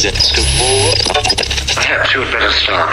Perhaps you had better start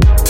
night.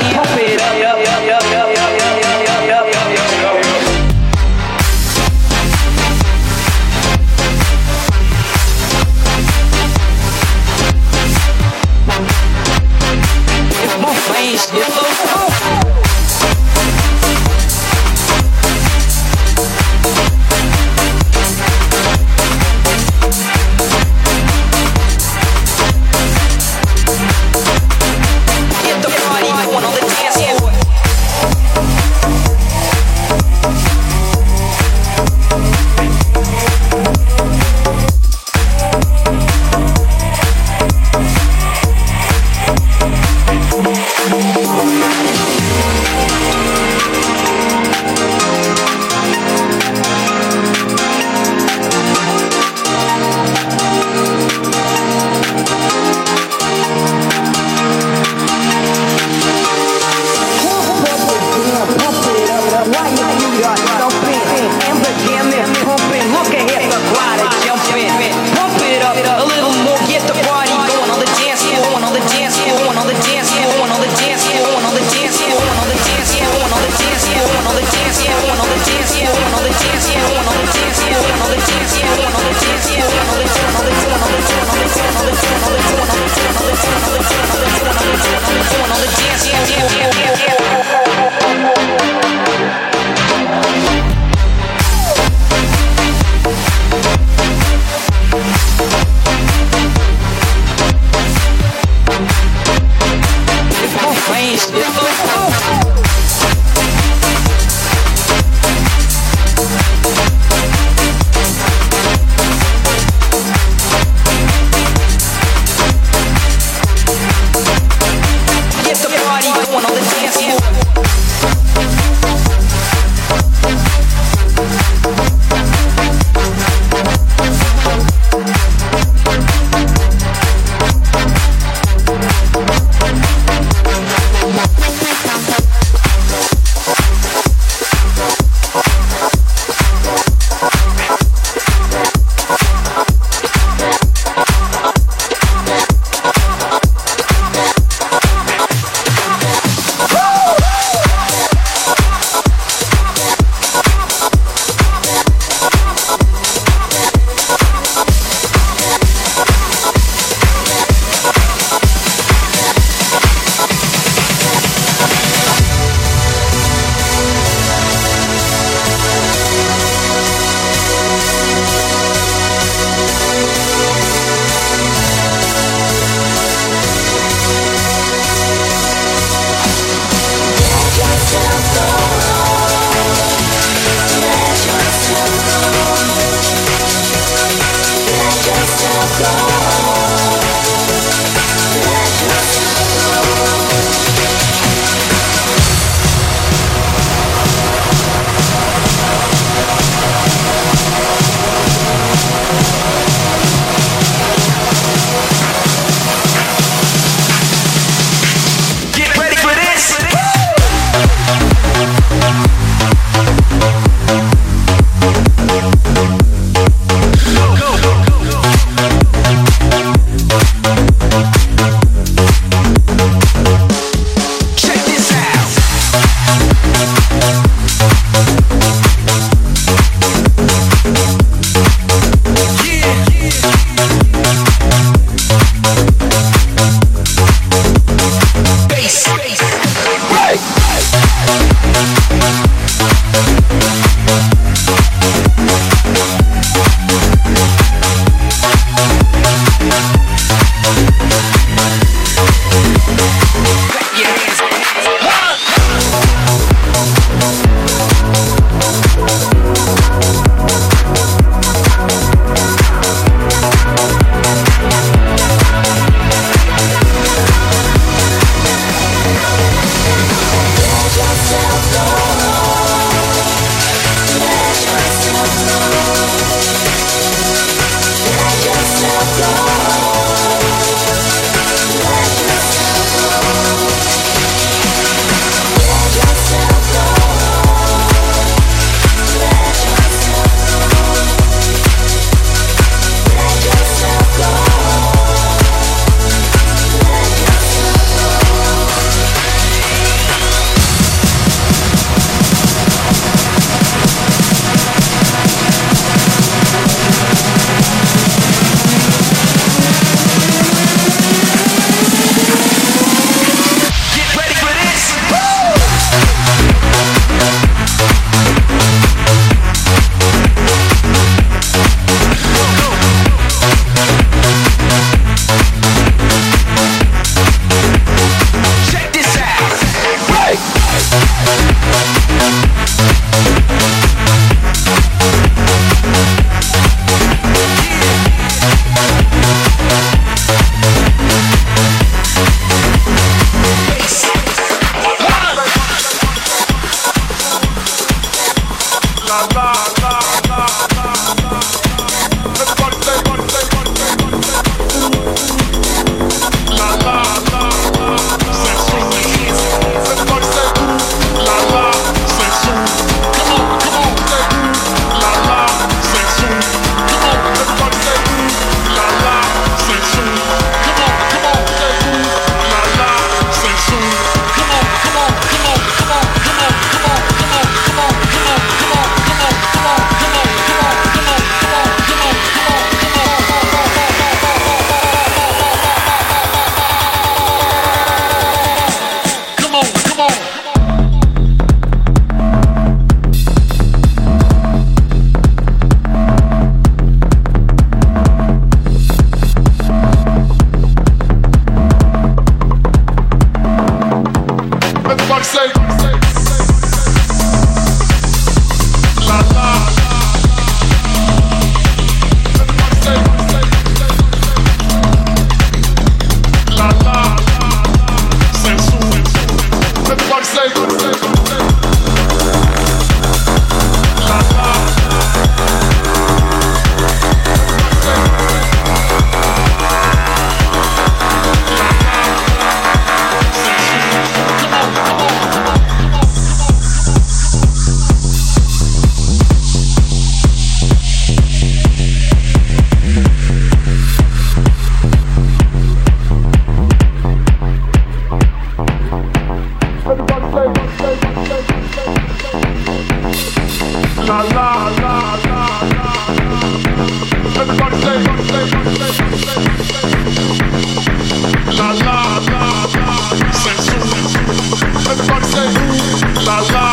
Yeah. Jesus das.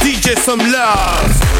DJ some love.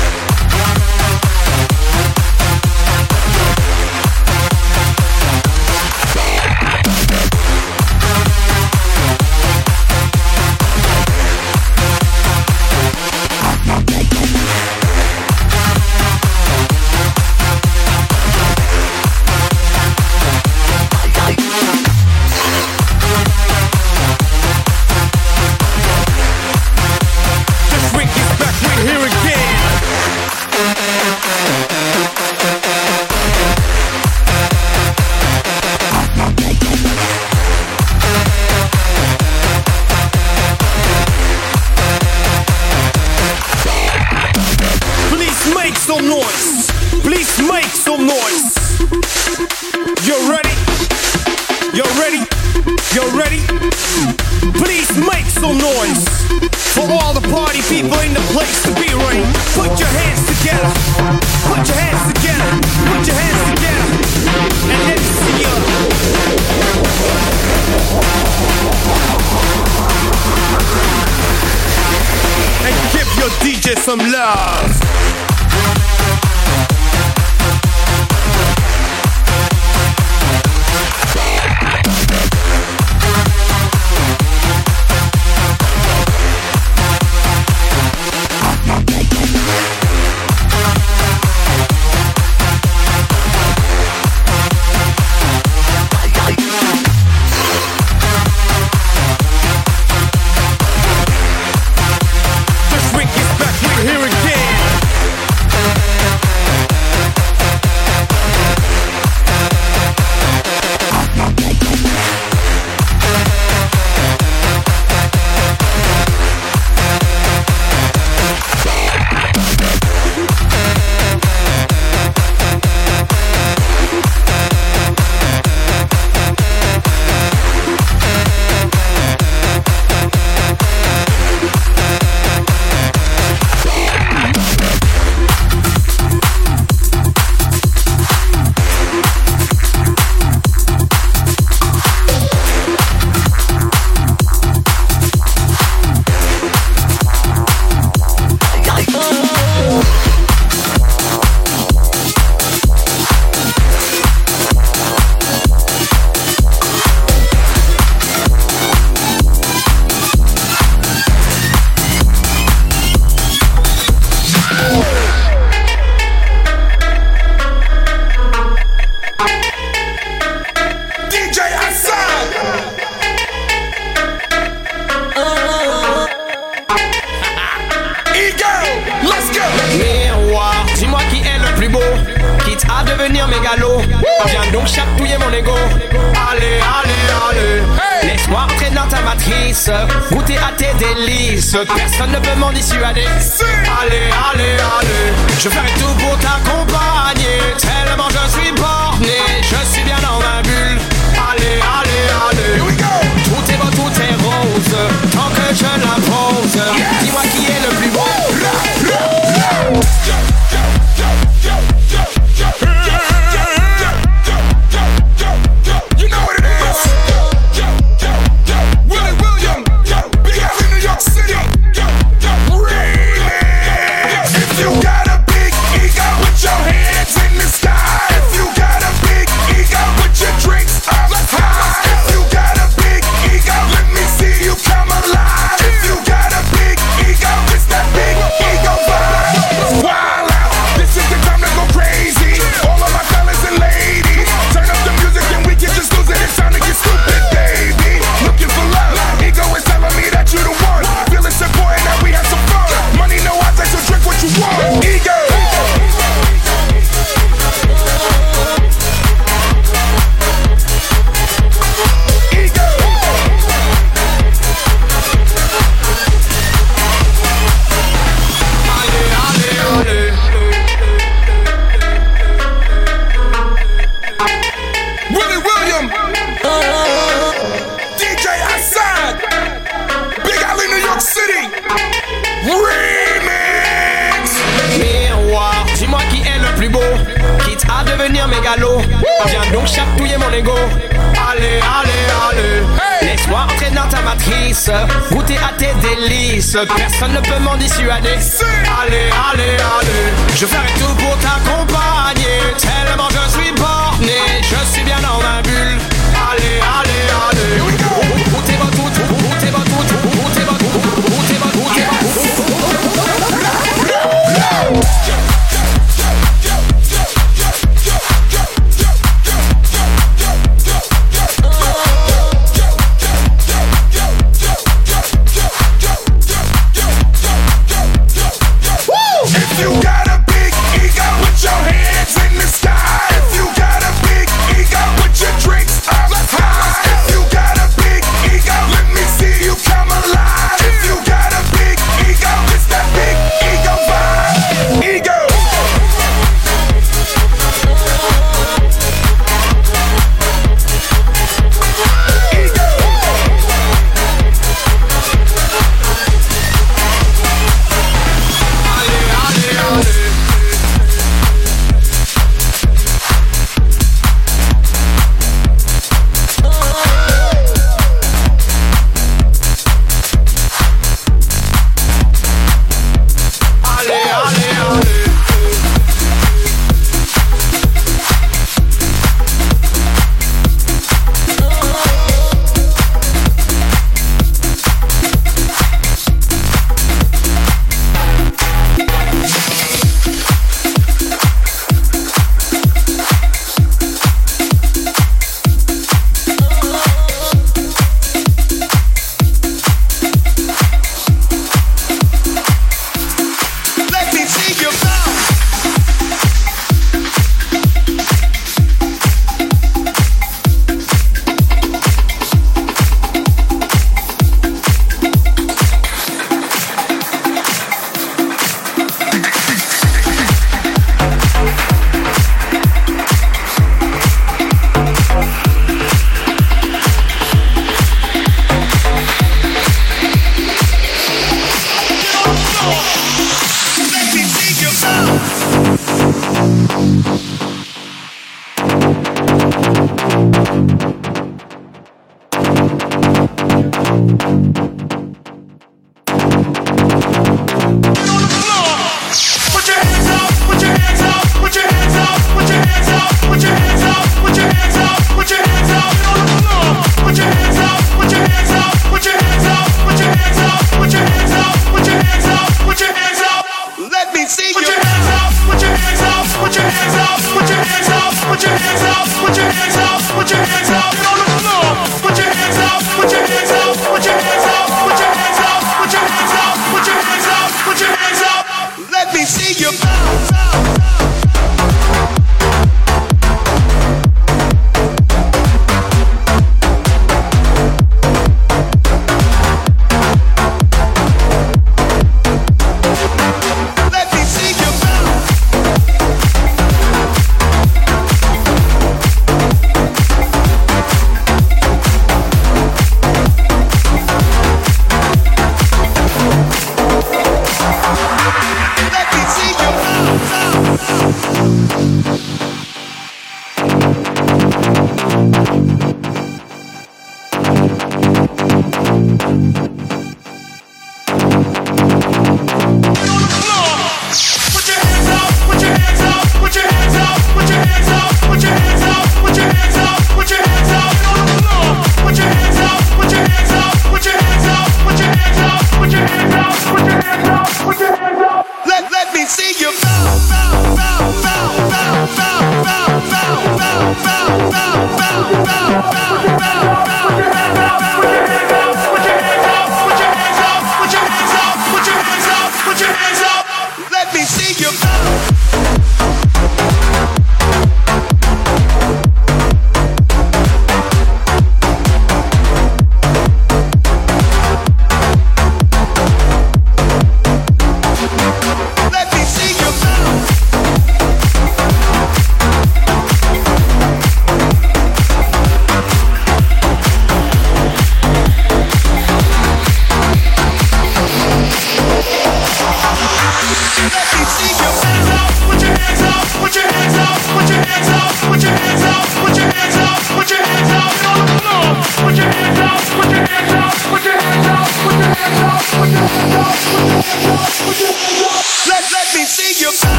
se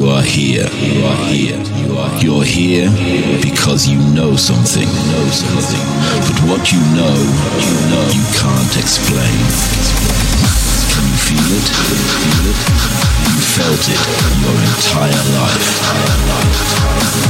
You are here. You are here. You are You're here because you know something. Know something. But what you know, you know you can't explain. Can you feel it? Feel it? You felt it your entire life.